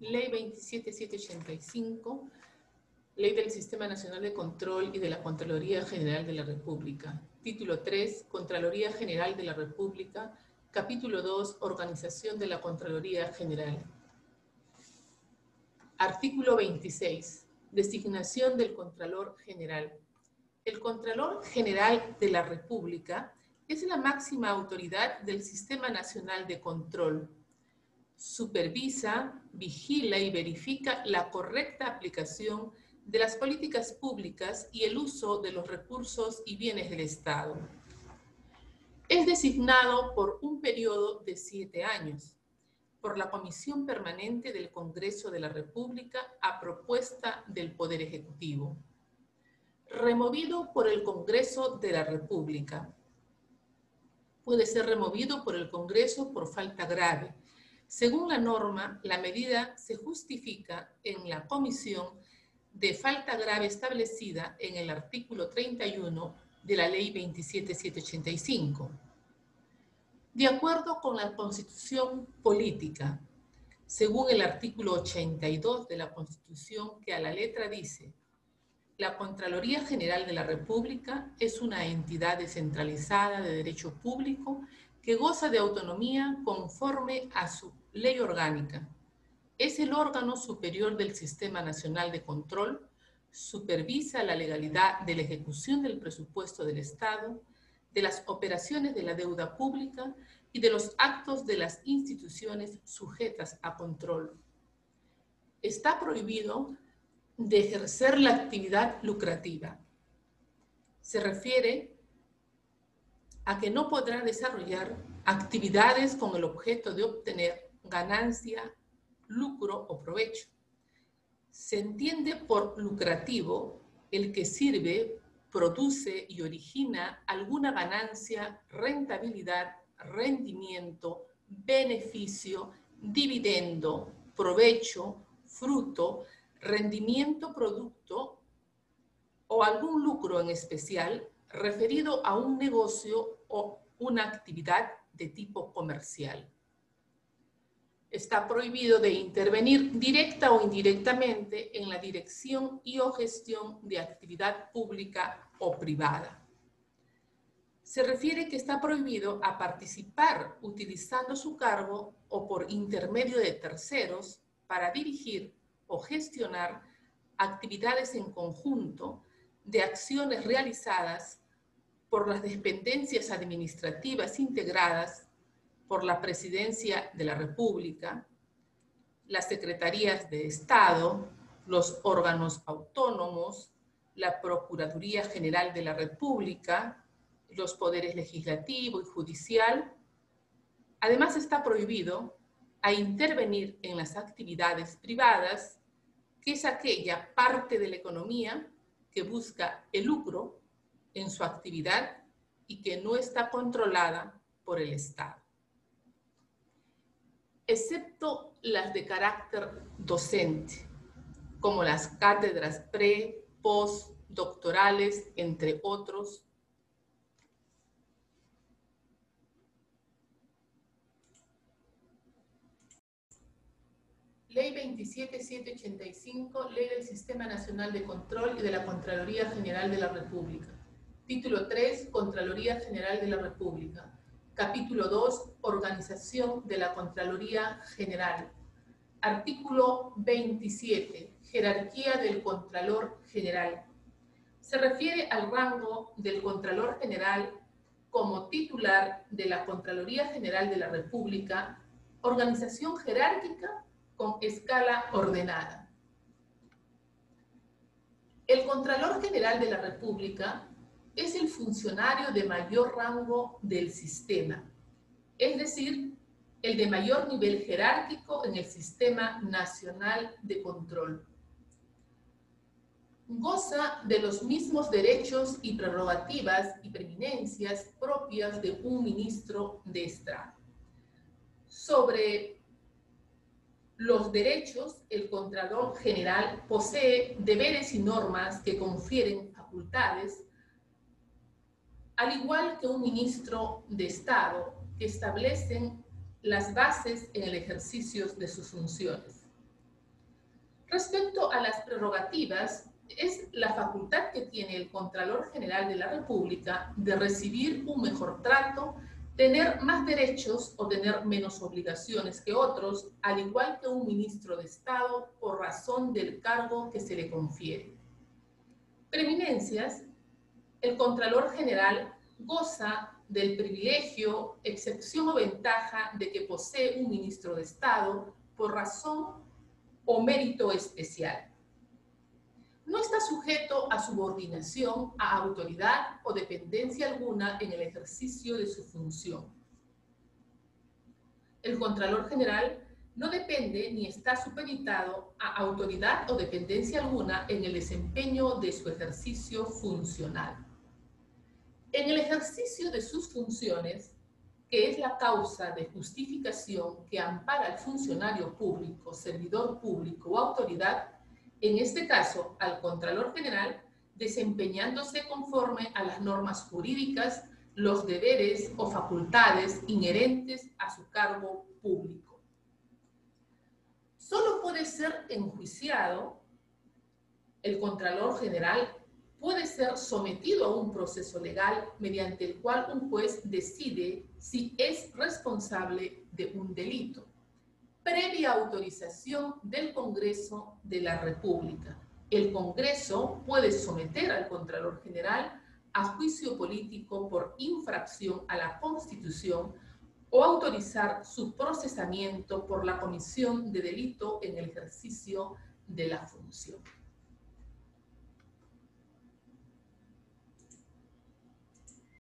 Ley 27785, Ley del Sistema Nacional de Control y de la Contraloría General de la República. Título 3, Contraloría General de la República. Capítulo 2, Organización de la Contraloría General. Artículo 26, Designación del Contralor General. El Contralor General de la República es la máxima autoridad del Sistema Nacional de Control supervisa, vigila y verifica la correcta aplicación de las políticas públicas y el uso de los recursos y bienes del Estado. Es designado por un periodo de siete años por la Comisión Permanente del Congreso de la República a propuesta del Poder Ejecutivo. Removido por el Congreso de la República. Puede ser removido por el Congreso por falta grave, según la norma, la medida se justifica en la comisión de falta grave establecida en el artículo 31 de la Ley 27785. De acuerdo con la Constitución Política, según el artículo 82 de la Constitución que a la letra dice, la Contraloría General de la República es una entidad descentralizada de derecho público que goza de autonomía conforme a su ley orgánica. Es el órgano superior del Sistema Nacional de Control, supervisa la legalidad de la ejecución del presupuesto del Estado, de las operaciones de la deuda pública y de los actos de las instituciones sujetas a control. Está prohibido de ejercer la actividad lucrativa. Se refiere a que no podrá desarrollar actividades con el objeto de obtener ganancia, lucro o provecho. Se entiende por lucrativo el que sirve, produce y origina alguna ganancia, rentabilidad, rendimiento, beneficio, dividendo, provecho, fruto, rendimiento, producto o algún lucro en especial referido a un negocio o una actividad de tipo comercial está prohibido de intervenir directa o indirectamente en la dirección y o gestión de actividad pública o privada. Se refiere que está prohibido a participar utilizando su cargo o por intermedio de terceros para dirigir o gestionar actividades en conjunto de acciones realizadas por las dependencias administrativas integradas por la Presidencia de la República, las Secretarías de Estado, los órganos autónomos, la Procuraduría General de la República, los poderes legislativo y judicial. Además está prohibido a intervenir en las actividades privadas, que es aquella parte de la economía que busca el lucro en su actividad y que no está controlada por el Estado excepto las de carácter docente, como las cátedras pre, post, doctorales, entre otros. Ley 27785, Ley del Sistema Nacional de Control y de la Contraloría General de la República. Título 3, Contraloría General de la República. Capítulo 2, Organización de la Contraloría General. Artículo 27, Jerarquía del Contralor General. Se refiere al rango del Contralor General como titular de la Contraloría General de la República, organización jerárquica con escala ordenada. El Contralor General de la República es el funcionario de mayor rango del sistema, es decir, el de mayor nivel jerárquico en el sistema nacional de control. Goza de los mismos derechos y prerrogativas y preeminencias propias de un ministro de Estado. Sobre los derechos, el Contralor General posee deberes y normas que confieren facultades al igual que un ministro de Estado, que establecen las bases en el ejercicio de sus funciones. Respecto a las prerrogativas, es la facultad que tiene el Contralor General de la República de recibir un mejor trato, tener más derechos o tener menos obligaciones que otros, al igual que un ministro de Estado por razón del cargo que se le confiere. Preeminencias, el Contralor General goza del privilegio, excepción o ventaja de que posee un ministro de Estado por razón o mérito especial no está sujeto a subordinación a autoridad o dependencia alguna en el ejercicio de su función. El Contralor General no depende ni está supeditado a autoridad o dependencia alguna en el desempeño de su ejercicio funcional. En el ejercicio de sus funciones, que es la causa de justificación que ampara al funcionario público, servidor público o autoridad, en este caso al Contralor General, desempeñándose conforme a las normas jurídicas, los deberes o facultades inherentes a su cargo público. Solo puede ser enjuiciado el Contralor General puede ser sometido a un proceso legal mediante el cual un juez decide si es responsable de un delito previa autorización del Congreso de la República. El Congreso puede someter al Contralor General a juicio político por infracción a la Constitución o autorizar su procesamiento por la comisión de delito en el ejercicio de la función.